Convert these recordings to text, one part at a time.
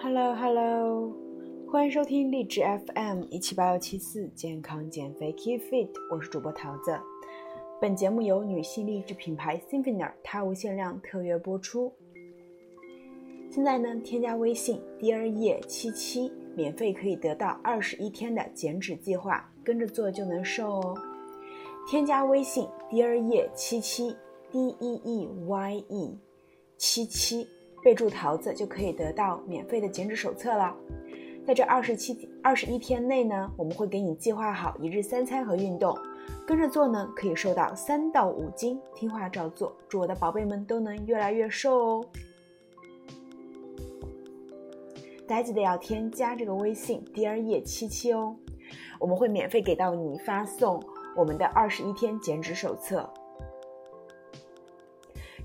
Hello Hello，欢迎收听励志 FM 一七八幺七四健康减肥 Keep Fit，我是主播桃子。本节目由女性励志品牌 Symphony 它无限量特约播出。现在呢，添加微信 Dear 叶七七，免费可以得到二十一天的减脂计划，跟着做就能瘦哦。添加微信 Dear 叶七七 D E E Y E 七七。备注桃子就可以得到免费的减脂手册了。在这二十七、二十一天内呢，我们会给你计划好一日三餐和运动，跟着做呢可以瘦到三到五斤。听话照做，祝我的宝贝们都能越来越瘦哦！大家记得要添加这个微信 “Dear 叶七七”哦，我们会免费给到你发送我们的二十一天减脂手册。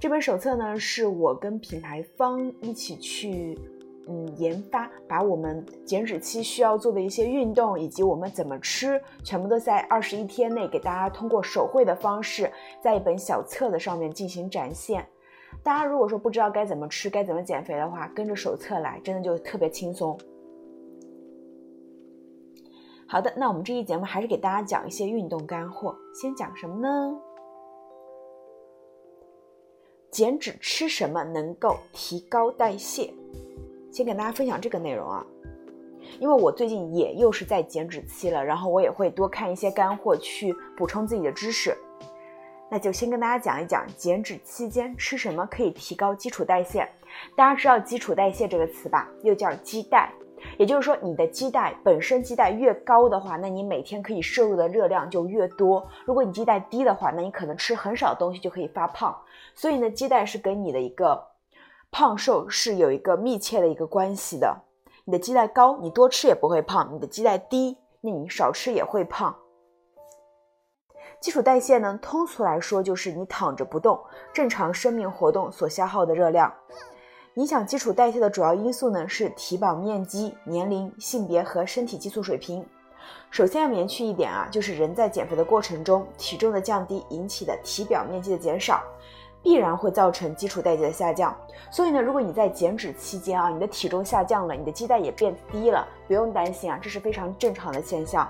这本手册呢，是我跟品牌方一起去，嗯，研发，把我们减脂期需要做的一些运动，以及我们怎么吃，全部都在二十一天内给大家通过手绘的方式，在一本小册子上面进行展现。大家如果说不知道该怎么吃，该怎么减肥的话，跟着手册来，真的就特别轻松。好的，那我们这期节目还是给大家讲一些运动干货，先讲什么呢？减脂吃什么能够提高代谢？先给大家分享这个内容啊，因为我最近也又是在减脂期了，然后我也会多看一些干货去补充自己的知识。那就先跟大家讲一讲减脂期间吃什么可以提高基础代谢。大家知道基础代谢这个词吧？又叫基代。也就是说，你的基带本身基带越高的话，那你每天可以摄入的热量就越多。如果你基带低的话，那你可能吃很少东西就可以发胖。所以呢，基带是跟你的一个胖瘦是有一个密切的一个关系的。你的基带高，你多吃也不会胖；你的基带低，那你少吃也会胖。基础代谢呢，通俗来说就是你躺着不动，正常生命活动所消耗的热量。影响基础代谢的主要因素呢是体表面积、年龄、性别和身体激素水平。首先要明确一点啊，就是人在减肥的过程中，体重的降低引起的体表面积的减少，必然会造成基础代谢的下降。所以呢，如果你在减脂期间啊，你的体重下降了，你的基带也变低了，不用担心啊，这是非常正常的现象。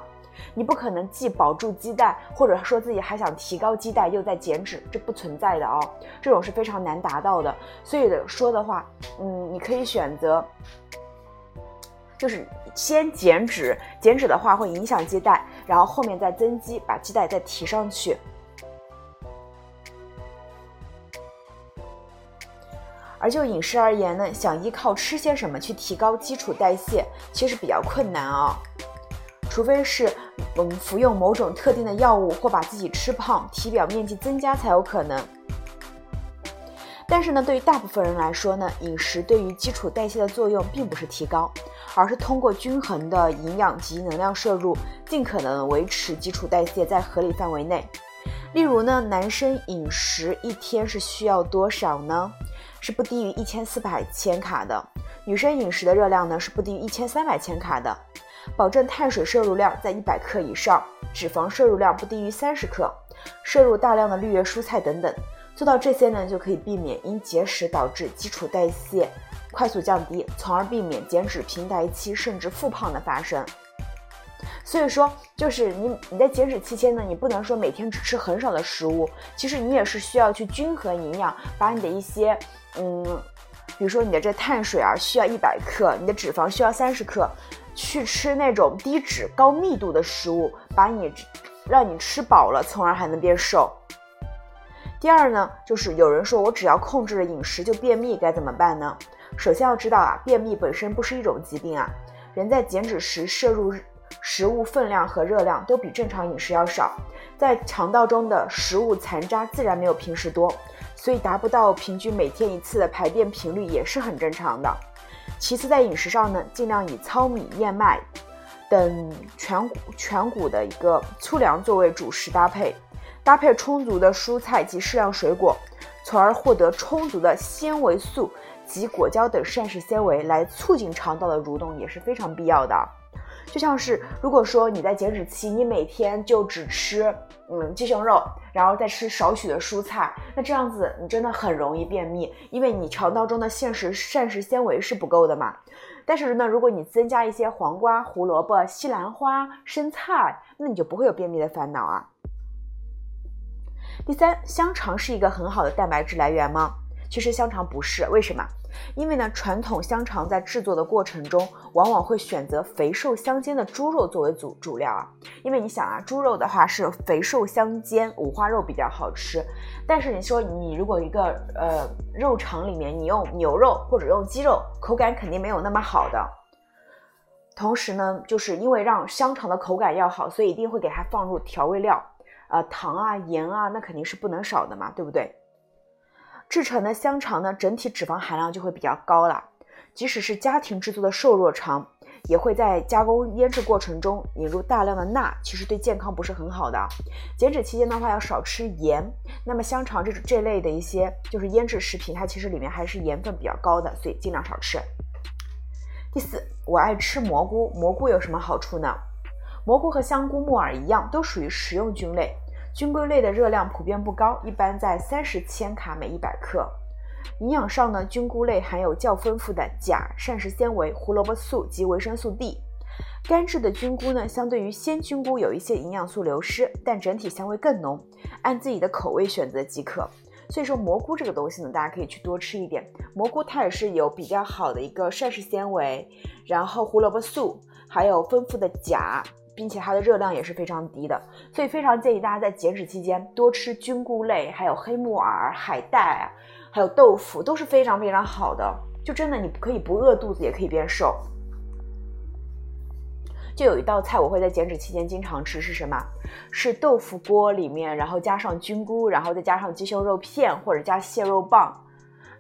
你不可能既保住鸡蛋，或者说自己还想提高鸡蛋，又在减脂，这不存在的哦，这种是非常难达到的。所以说的话，嗯，你可以选择，就是先减脂，减脂的话会影响鸡蛋，然后后面再增肌，把鸡蛋再提上去。而就饮食而言呢，想依靠吃些什么去提高基础代谢，其实比较困难啊。除非是我们服用某种特定的药物或把自己吃胖、体表面积增加才有可能。但是呢，对于大部分人来说呢，饮食对于基础代谢的作用并不是提高，而是通过均衡的营养及能量摄入，尽可能维持基础代谢在合理范围内。例如呢，男生饮食一天是需要多少呢？是不低于一千四百千卡的。女生饮食的热量呢是不低于一千三百千卡的。保证碳水摄入量在一百克以上，脂肪摄入量不低于三十克，摄入大量的绿叶蔬菜等等。做到这些呢，就可以避免因节食导致基础代谢快速降低，从而避免减脂平台期甚至复胖的发生。所以说，就是你你在减脂期间呢，你不能说每天只吃很少的食物，其实你也是需要去均衡营养，把你的一些嗯，比如说你的这碳水啊需要一百克，你的脂肪需要三十克。去吃那种低脂高密度的食物，把你让你吃饱了，从而还能变瘦。第二呢，就是有人说我只要控制了饮食就便秘，该怎么办呢？首先要知道啊，便秘本身不是一种疾病啊。人在减脂时摄入食物分量和热量都比正常饮食要少，在肠道中的食物残渣自然没有平时多，所以达不到平均每天一次的排便频率也是很正常的。其次，在饮食上呢，尽量以糙米、燕麦等全谷全谷的一个粗粮作为主食搭配，搭配充足的蔬菜及适量水果，从而获得充足的纤维素及果胶等膳食纤维，来促进肠道的蠕动也是非常必要的。就像是如果说你在减脂期，你每天就只吃嗯鸡胸肉，然后再吃少许的蔬菜，那这样子你真的很容易便秘，因为你肠道中的膳食膳食纤维是不够的嘛。但是呢，如果你增加一些黄瓜、胡萝卜、西兰花、生菜，那你就不会有便秘的烦恼啊。第三，香肠是一个很好的蛋白质来源吗？其实香肠不是，为什么？因为呢，传统香肠在制作的过程中，往往会选择肥瘦相间的猪肉作为主主料啊。因为你想啊，猪肉的话是肥瘦相间，五花肉比较好吃。但是你说你如果一个呃肉肠里面你用牛肉或者用鸡肉，口感肯定没有那么好的。同时呢，就是因为让香肠的口感要好，所以一定会给它放入调味料，呃糖啊盐啊，那肯定是不能少的嘛，对不对？制成的香肠呢，整体脂肪含量就会比较高了。即使是家庭制作的瘦肉肠，也会在加工腌制过程中引入大量的钠，其实对健康不是很好的。减脂期间的话，要少吃盐。那么香肠这这类的一些就是腌制食品，它其实里面还是盐分比较高的，所以尽量少吃。第四，我爱吃蘑菇，蘑菇有什么好处呢？蘑菇和香菇、木耳一样，都属于食用菌类。菌菇类的热量普遍不高，一般在三十千卡每一百克。营养上呢，菌菇类含有较丰富的钾、膳食纤维、胡萝卜素及维生素 D。干制的菌菇呢，相对于鲜菌菇有一些营养素流失，但整体香味更浓。按自己的口味选择即可。所以说蘑菇这个东西呢，大家可以去多吃一点。蘑菇它也是有比较好的一个膳食纤维，然后胡萝卜素，还有丰富的钾。并且它的热量也是非常低的，所以非常建议大家在减脂期间多吃菌菇类，还有黑木耳、海带，还有豆腐都是非常非常好的。就真的你可以不饿肚子，也可以变瘦。就有一道菜我会在减脂期间经常吃，是什么？是豆腐锅里面，然后加上菌菇，然后再加上鸡胸肉片或者加蟹肉棒。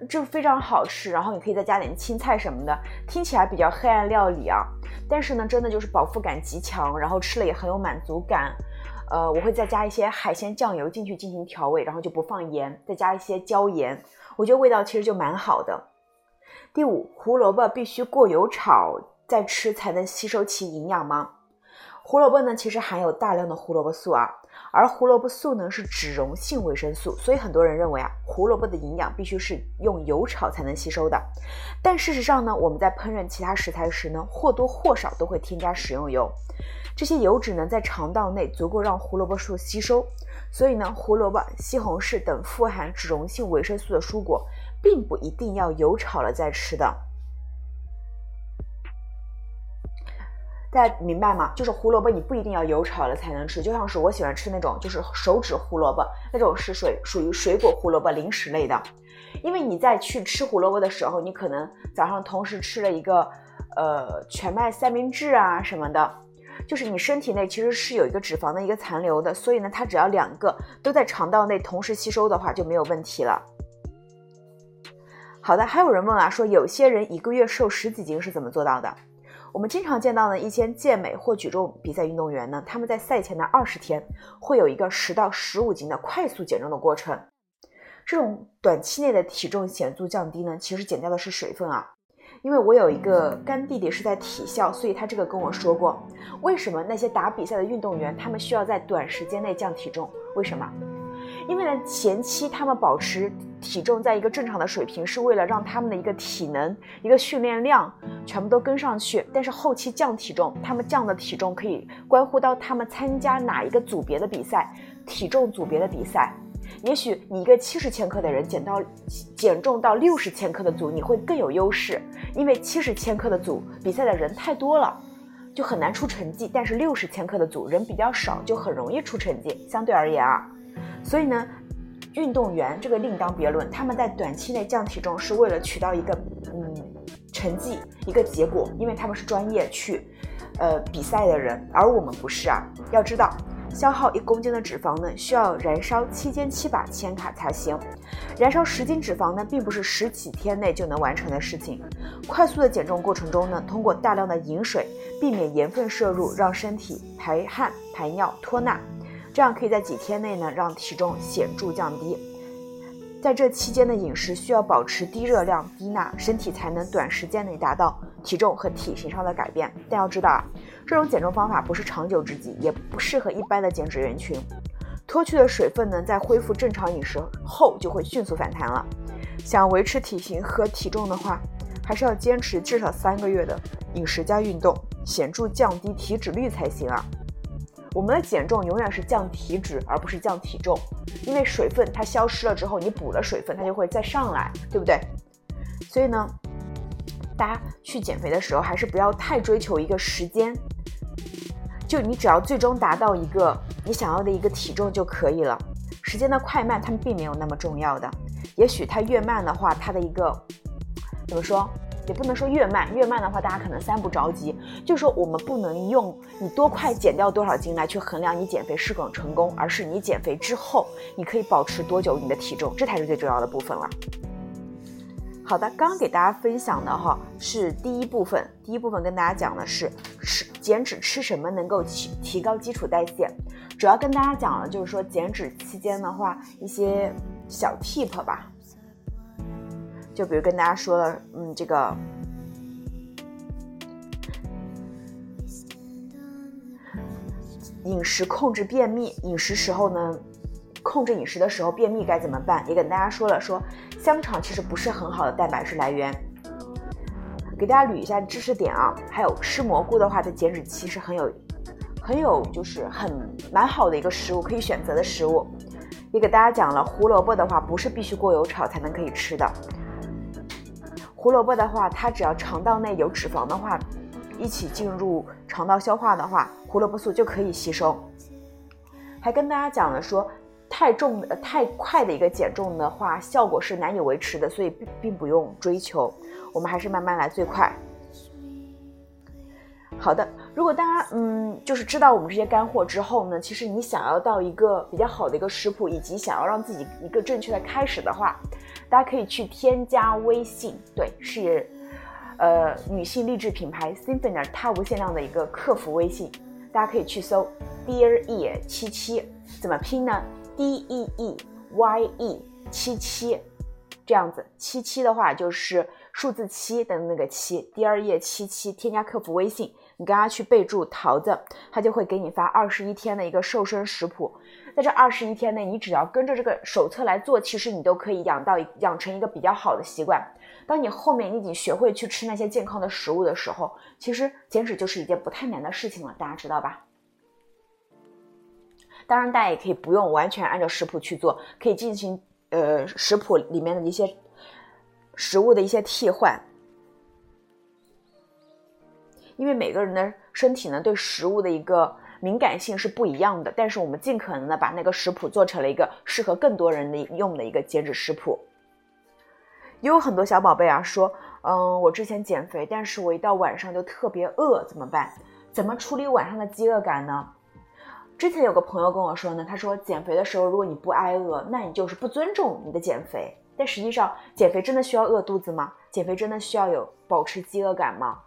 就非常好吃，然后你可以再加点青菜什么的，听起来比较黑暗料理啊，但是呢，真的就是饱腹感极强，然后吃了也很有满足感。呃，我会再加一些海鲜酱油进去进行调味，然后就不放盐，再加一些椒盐，我觉得味道其实就蛮好的。第五，胡萝卜必须过油炒再吃才能吸收其营养吗？胡萝卜呢，其实含有大量的胡萝卜素啊。而胡萝卜素呢是脂溶性维生素，所以很多人认为啊，胡萝卜的营养必须是用油炒才能吸收的。但事实上呢，我们在烹饪其他食材时呢，或多或少都会添加食用油，这些油脂呢在肠道内足够让胡萝卜素吸收。所以呢，胡萝卜、西红柿等富含脂溶性维生素的蔬果，并不一定要油炒了再吃的。大家明白吗？就是胡萝卜，你不一定要油炒了才能吃。就像是我喜欢吃那种，就是手指胡萝卜，那种是水属于水果胡萝卜零食类的。因为你在去吃胡萝卜的时候，你可能早上同时吃了一个呃全麦三明治啊什么的，就是你身体内其实是有一个脂肪的一个残留的，所以呢，它只要两个都在肠道内同时吸收的话就没有问题了。好的，还有人问啊，说有些人一个月瘦十几斤是怎么做到的？我们经常见到呢，一些健美或举重比赛运动员呢，他们在赛前的二十天会有一个十到十五斤的快速减重的过程。这种短期内的体重显著降低呢，其实减掉的是水分啊。因为我有一个干弟弟是在体校，所以他这个跟我说过，为什么那些打比赛的运动员他们需要在短时间内降体重？为什么？因为呢，前期他们保持体重在一个正常的水平，是为了让他们的一个体能、一个训练量全部都跟上去。但是后期降体重，他们降的体重可以关乎到他们参加哪一个组别的比赛，体重组别的比赛。也许你一个七十千克的人减到减重到六十千克的组，你会更有优势，因为七十千克的组比赛的人太多了，就很难出成绩。但是六十千克的组人比较少，就很容易出成绩。相对而言啊。所以呢，运动员这个另当别论，他们在短期内降体重是为了取到一个嗯成绩一个结果，因为他们是专业去呃比赛的人，而我们不是啊。要知道，消耗一公斤的脂肪呢，需要燃烧七千七百千卡才行。燃烧十斤脂肪呢，并不是十几天内就能完成的事情。快速的减重过程中呢，通过大量的饮水，避免盐分摄入，让身体排汗、排尿、脱钠。这样可以在几天内呢，让体重显著降低。在这期间的饮食需要保持低热量、低钠，身体才能短时间内达到体重和体型上的改变。但要知道啊，这种减重方法不是长久之计，也不适合一般的减脂人群。脱去的水分呢，在恢复正常饮食后就会迅速反弹了。想维持体型和体重的话，还是要坚持至少三个月的饮食加运动，显著降低体脂率才行啊。我们的减重永远是降体脂，而不是降体重，因为水分它消失了之后，你补了水分，它就会再上来，对不对？所以呢，大家去减肥的时候，还是不要太追求一个时间，就你只要最终达到一个你想要的一个体重就可以了。时间的快慢，它们并没有那么重要的。也许它越慢的话，它的一个怎么说？也不能说越慢，越慢的话，大家可能三不着急。就说，我们不能用你多快减掉多少斤来去衡量你减肥是否成功，而是你减肥之后，你可以保持多久你的体重，这才是最重要的部分了。好的，刚刚给大家分享的哈是第一部分，第一部分跟大家讲的是吃减脂吃什么能够提提高基础代谢，主要跟大家讲了就是说减脂期间的话一些小 tip 吧。就比如跟大家说了，嗯，这个饮食控制便秘，饮食时候呢，控制饮食的时候便秘该怎么办？也跟大家说了，说香肠其实不是很好的蛋白质来源，给大家捋一下知识点啊。还有吃蘑菇的话，在减脂期是很有很有就是很蛮好的一个食物，可以选择的食物。也给大家讲了，胡萝卜的话不是必须过油炒才能可以吃的。胡萝卜的话，它只要肠道内有脂肪的话，一起进入肠道消化的话，胡萝卜素就可以吸收。还跟大家讲了说，太重的、太快的一个减重的话，效果是难以维持的，所以并并不用追求，我们还是慢慢来最快。好的，如果大家嗯，就是知道我们这些干货之后呢，其实你想要到一个比较好的一个食谱，以及想要让自己一个正确的开始的话，大家可以去添加微信，对，是呃女性励志品牌 Symphony 它无限量的一个客服微信，大家可以去搜 Dear E 七七，怎么拼呢？D E E Y E 七七，这样子，七七的话就是数字七的那个七，Dear E 七七，添加客服微信。你跟他去备注桃子，他就会给你发二十一天的一个瘦身食谱。在这二十一天内，你只要跟着这个手册来做，其实你都可以养到养成一个比较好的习惯。当你后面你已经学会去吃那些健康的食物的时候，其实减脂就是一件不太难的事情了，大家知道吧？当然，大家也可以不用完全按照食谱去做，可以进行呃食谱里面的一些食物的一些替换。因为每个人的身体呢，对食物的一个敏感性是不一样的，但是我们尽可能的把那个食谱做成了一个适合更多人的用的一个减脂食谱。也有很多小宝贝啊说，嗯，我之前减肥，但是我一到晚上就特别饿，怎么办？怎么处理晚上的饥饿感呢？之前有个朋友跟我说呢，他说减肥的时候，如果你不挨饿，那你就是不尊重你的减肥。但实际上，减肥真的需要饿肚子吗？减肥真的需要有保持饥饿感吗？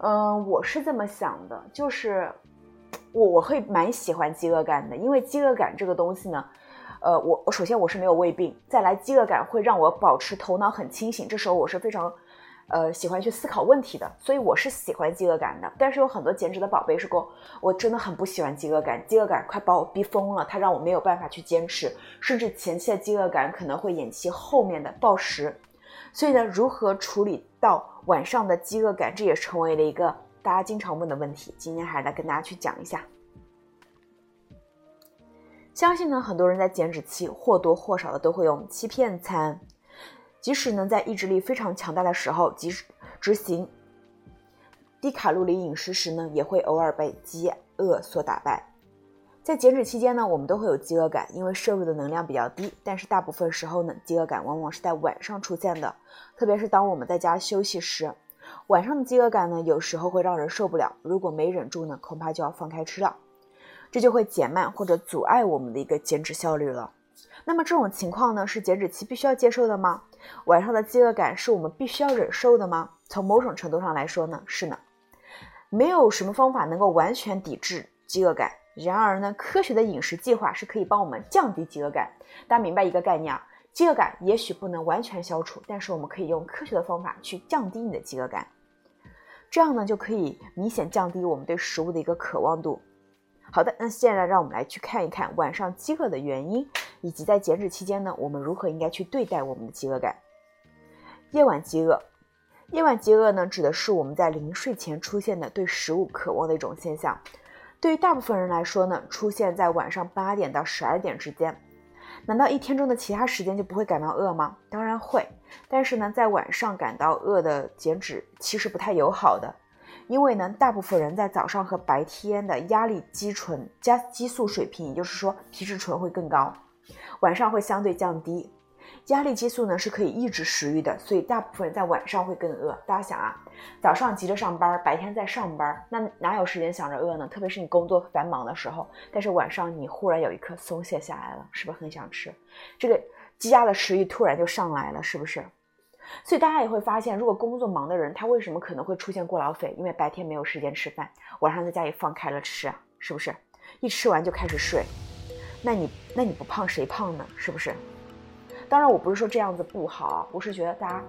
嗯，我是这么想的，就是我我会蛮喜欢饥饿感的，因为饥饿感这个东西呢，呃，我我首先我是没有胃病，再来饥饿感会让我保持头脑很清醒，这时候我是非常，呃，喜欢去思考问题的，所以我是喜欢饥饿感的。但是有很多减脂的宝贝是说，我真的很不喜欢饥饿感，饥饿感快把我逼疯了，它让我没有办法去坚持，甚至前期的饥饿感可能会引起后面的暴食。所以呢，如何处理到晚上的饥饿感，这也成为了一个大家经常问的问题。今天还是来跟大家去讲一下。相信呢，很多人在减脂期或多或少的都会用欺骗餐，即使呢在意志力非常强大的时候，即使执行低卡路里饮食时呢，也会偶尔被饥饿所打败。在减脂期间呢，我们都会有饥饿感，因为摄入的能量比较低。但是大部分时候呢，饥饿感往往是在晚上出现的，特别是当我们在家休息时，晚上的饥饿感呢，有时候会让人受不了。如果没忍住呢，恐怕就要放开吃了，这就会减慢或者阻碍我们的一个减脂效率了。那么这种情况呢，是减脂期必须要接受的吗？晚上的饥饿感是我们必须要忍受的吗？从某种程度上来说呢，是呢。没有什么方法能够完全抵制饥饿感。然而呢，科学的饮食计划是可以帮我们降低饥饿感。大家明白一个概念啊？饥饿感也许不能完全消除，但是我们可以用科学的方法去降低你的饥饿感，这样呢就可以明显降低我们对食物的一个渴望度。好的，那现在让我们来去看一看晚上饥饿的原因，以及在减脂期间呢，我们如何应该去对待我们的饥饿感。夜晚饥饿，夜晚饥饿呢，指的是我们在临睡前出现的对食物渴望的一种现象。对于大部分人来说呢，出现在晚上八点到十二点之间。难道一天中的其他时间就不会感到饿吗？当然会，但是呢，在晚上感到饿的减脂其实不太友好的。因为呢，大部分人在早上和白天的压力肌醇加激素水平，也就是说皮质醇会更高，晚上会相对降低。压力激素呢是可以抑制食欲的，所以大部分人在晚上会更饿。大家想啊，早上急着上班，白天在上班，那哪有时间想着饿呢？特别是你工作繁忙的时候，但是晚上你忽然有一刻松懈下来了，是不是很想吃？这个积压的食欲突然就上来了，是不是？所以大家也会发现，如果工作忙的人，他为什么可能会出现过劳肥？因为白天没有时间吃饭，晚上在家里放开了吃，是不是？一吃完就开始睡，那你那你不胖谁胖呢？是不是？当然，我不是说这样子不好，我是觉得大家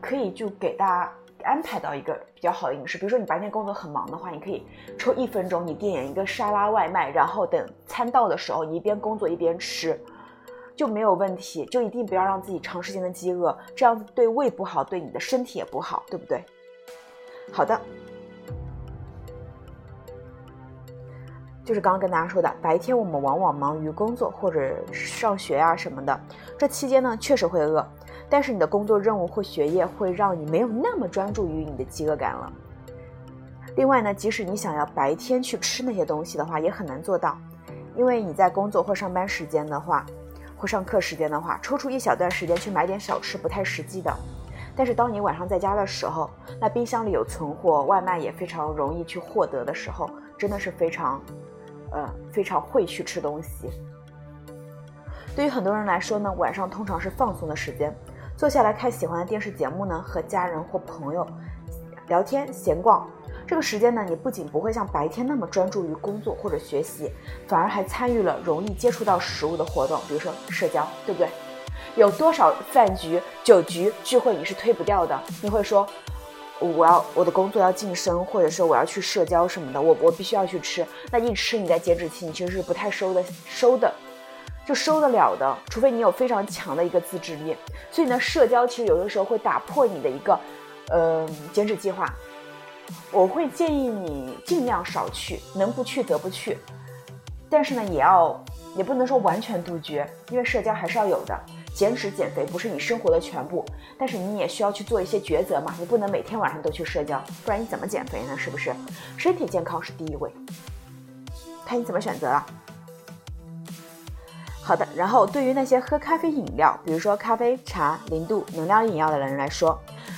可以就给大家安排到一个比较好的饮食。比如说你白天工作很忙的话，你可以抽一分钟，你点一个沙拉外卖，然后等餐到的时候，你一边工作一边吃。就没有问题，就一定不要让自己长时间的饥饿，这样子对胃不好，对你的身体也不好，对不对？好的，就是刚刚跟大家说的，白天我们往往忙于工作或者上学啊什么的，这期间呢确实会饿，但是你的工作任务或学业会让你没有那么专注于你的饥饿感了。另外呢，即使你想要白天去吃那些东西的话，也很难做到，因为你在工作或上班时间的话。或上课时间的话，抽出一小段时间去买点小吃不太实际的。但是当你晚上在家的时候，那冰箱里有存货，外卖也非常容易去获得的时候，真的是非常，呃，非常会去吃东西。对于很多人来说呢，晚上通常是放松的时间，坐下来看喜欢的电视节目呢，和家人或朋友聊天闲逛。这个时间呢，你不仅不会像白天那么专注于工作或者学习，反而还参与了容易接触到食物的活动，比如说社交，对不对？有多少饭局、酒局、聚会你是推不掉的？你会说，我要我的工作要晋升，或者说我要去社交什么的，我我必须要去吃。那一吃你在减脂期，你其实是不太收的，收的就收得了的，除非你有非常强的一个自制力。所以呢，社交其实有的时候会打破你的一个，呃，减脂计划。我会建议你尽量少去，能不去则不去。但是呢，也要也不能说完全杜绝，因为社交还是要有的。减脂减肥不是你生活的全部，但是你也需要去做一些抉择嘛。你不能每天晚上都去社交，不然你怎么减肥呢？是不是？身体健康是第一位，看你怎么选择了。好的，然后对于那些喝咖啡饮料，比如说咖啡、茶、零度能量饮料的人来说。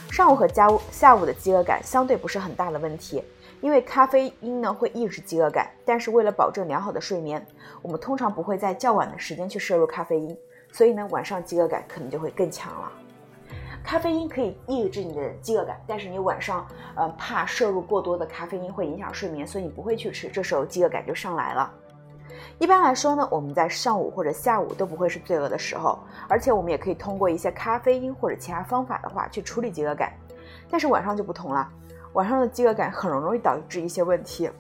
上午和下午下午的饥饿感相对不是很大的问题，因为咖啡因呢会抑制饥饿感，但是为了保证良好的睡眠，我们通常不会在较晚的时间去摄入咖啡因，所以呢晚上饥饿感可能就会更强了。咖啡因可以抑制你的饥饿感，但是你晚上呃怕摄入过多的咖啡因会影响睡眠，所以你不会去吃，这时候饥饿感就上来了。一般来说呢，我们在上午或者下午都不会是最饿的时候，而且我们也可以通过一些咖啡因或者其他方法的话去处理饥饿感。但是晚上就不同了，晚上的饥饿感很容易导致一些问题，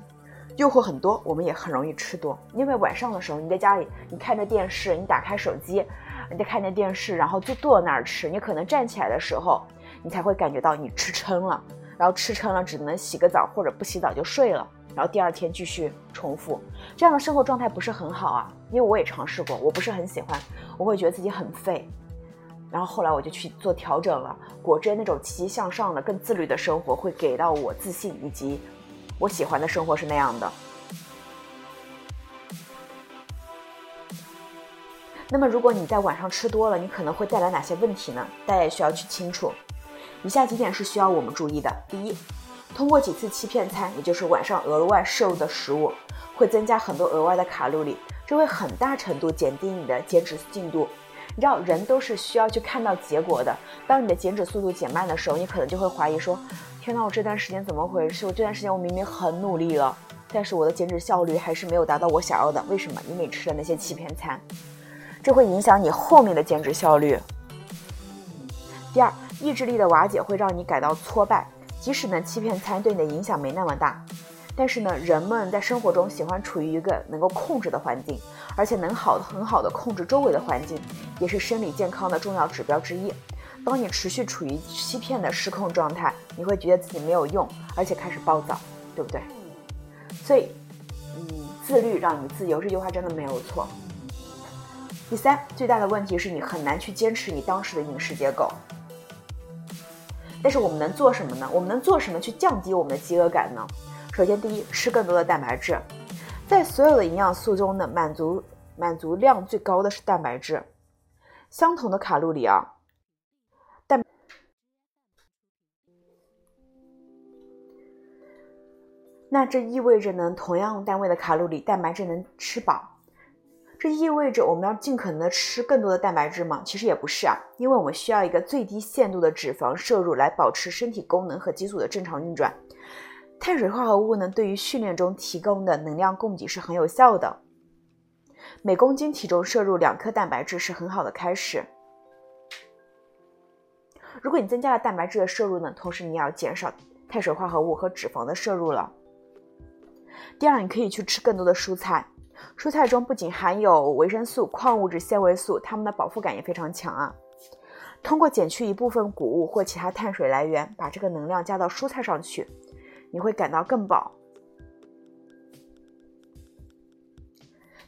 诱惑很多，我们也很容易吃多。因为晚上的时候你在家里，你看着电视，你打开手机，你在看着电视，然后就坐那儿吃，你可能站起来的时候，你才会感觉到你吃撑了，然后吃撑了只能洗个澡或者不洗澡就睡了。然后第二天继续重复，这样的生活状态不是很好啊。因为我也尝试过，我不是很喜欢，我会觉得自己很废。然后后来我就去做调整了，果真那种积极向上的、更自律的生活会给到我自信，以及我喜欢的生活是那样的。那么如果你在晚上吃多了，你可能会带来哪些问题呢？大家也需要去清楚。以下几点是需要我们注意的：第一。通过几次欺骗餐，也就是晚上额外摄入的食物，会增加很多额外的卡路里，这会很大程度减低你的减脂进度。你知道，人都是需要去看到结果的。当你的减脂速度减慢的时候，你可能就会怀疑说：“天哪，我这段时间怎么回事？我这段时间我明明很努力了，但是我的减脂效率还是没有达到我想要的。为什么？因为吃了那些欺骗餐。”这会影响你后面的减脂效率。第二，意志力的瓦解会让你感到挫败，即使呢欺骗餐对你的影响没那么大，但是呢人们在生活中喜欢处于一个能够控制的环境，而且能好很好的控制周围的环境，也是生理健康的重要指标之一。当你持续处于欺骗的失控状态，你会觉得自己没有用，而且开始暴躁，对不对？所以，嗯，自律让你自由，这句话真的没有错。第三，最大的问题是你很难去坚持你当时的饮食结构。但是我们能做什么呢？我们能做什么去降低我们的饥饿感呢？首先，第一，吃更多的蛋白质，在所有的营养素中呢，满足满足量最高的是蛋白质，相同的卡路里啊。那这意味着呢，同样单位的卡路里，蛋白质能吃饱。这意味着我们要尽可能的吃更多的蛋白质吗？其实也不是啊，因为我们需要一个最低限度的脂肪摄入来保持身体功能和激素的正常运转。碳水化合物呢，对于训练中提供的能量供给是很有效的。每公斤体重摄入两克蛋白质是很好的开始。如果你增加了蛋白质的摄入呢，同时你也要减少碳水化合物和脂肪的摄入了。第二，你可以去吃更多的蔬菜，蔬菜中不仅含有维生素、矿物质、纤维素，它们的饱腹感也非常强啊。通过减去一部分谷物或其他碳水来源，把这个能量加到蔬菜上去，你会感到更饱。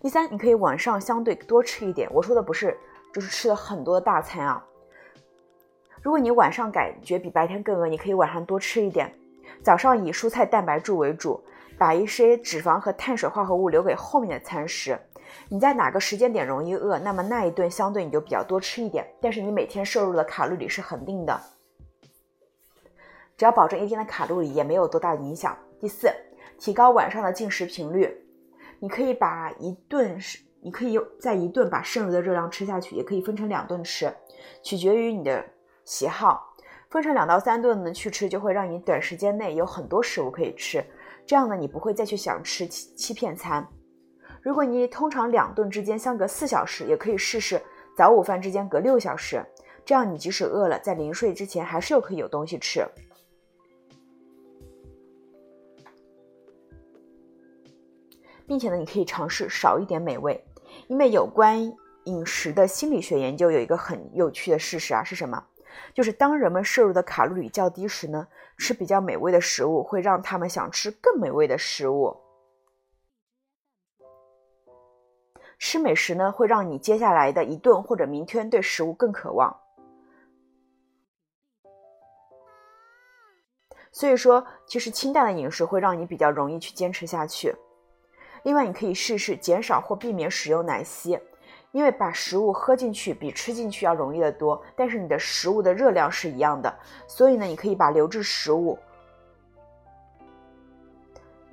第三，你可以晚上相对多吃一点，我说的不是就是吃了很多的大餐啊。如果你晚上感觉比白天更饿，你可以晚上多吃一点，早上以蔬菜蛋白质为主。把一些脂肪和碳水化合物留给后面的餐食。你在哪个时间点容易饿，那么那一顿相对你就比较多吃一点。但是你每天摄入的卡路里是恒定的，只要保证一天的卡路里也没有多大影响。第四，提高晚上的进食频率。你可以把一顿是，你可以用在一顿把剩余的热量吃下去，也可以分成两顿吃，取决于你的喜好。分成两到三顿呢去吃，就会让你短时间内有很多食物可以吃。这样呢，你不会再去想吃欺欺骗餐。如果你通常两顿之间相隔四小时，也可以试试早午饭之间隔六小时。这样你即使饿了，在临睡之前还是有可以有东西吃。并且呢，你可以尝试少一点美味，因为有关饮食的心理学研究有一个很有趣的事实啊，是什么？就是当人们摄入的卡路里较低时呢，吃比较美味的食物会让他们想吃更美味的食物。吃美食呢，会让你接下来的一顿或者明天对食物更渴望。所以说，其实清淡的饮食会让你比较容易去坚持下去。另外，你可以试试减少或避免使用奶昔。因为把食物喝进去比吃进去要容易得多，但是你的食物的热量是一样的，所以呢，你可以把流质食物，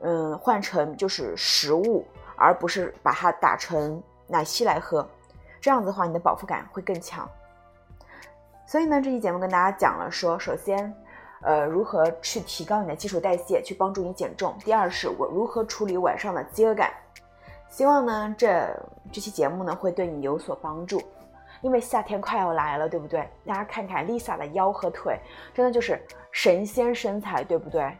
嗯，换成就是食物，而不是把它打成奶昔来喝，这样子的话，你的饱腹感会更强。所以呢，这期节目跟大家讲了说，首先，呃，如何去提高你的基础代谢，去帮助你减重；第二是我如何处理晚上的饥饿感。希望呢，这这期节目呢会对你有所帮助，因为夏天快要来了，对不对？大家看看 Lisa 的腰和腿，真的就是神仙身材，对不对？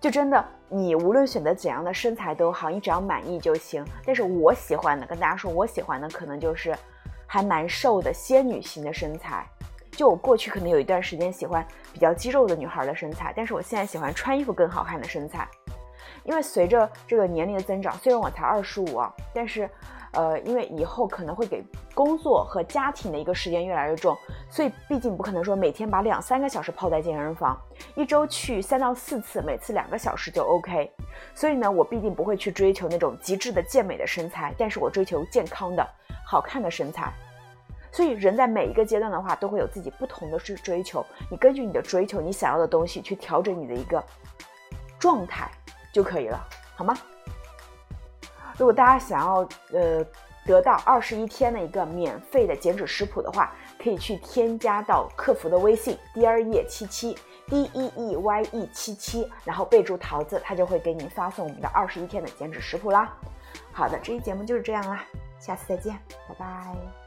就真的，你无论选择怎样的身材都好，你只要满意就行。但是我喜欢的，跟大家说，我喜欢的可能就是还蛮瘦的仙女型的身材。就我过去可能有一段时间喜欢比较肌肉的女孩的身材，但是我现在喜欢穿衣服更好看的身材。因为随着这个年龄的增长，虽然我才二十五啊，但是，呃，因为以后可能会给工作和家庭的一个时间越来越重，所以毕竟不可能说每天把两三个小时泡在健身房，一周去三到四次，每次两个小时就 OK。所以呢，我必定不会去追求那种极致的健美的身材，但是我追求健康的好看的身材。所以人在每一个阶段的话，都会有自己不同的去追求，你根据你的追求，你想要的东西去调整你的一个状态。就可以了，好吗？如果大家想要呃得到二十一天的一个免费的减脂食谱的话，可以去添加到客服的微信 d 二 e 七七 d e e y e 七七，然后备注桃子，他就会给您发送我们的二十一天的减脂食谱啦。好的，这期节目就是这样啦，下次再见，拜拜。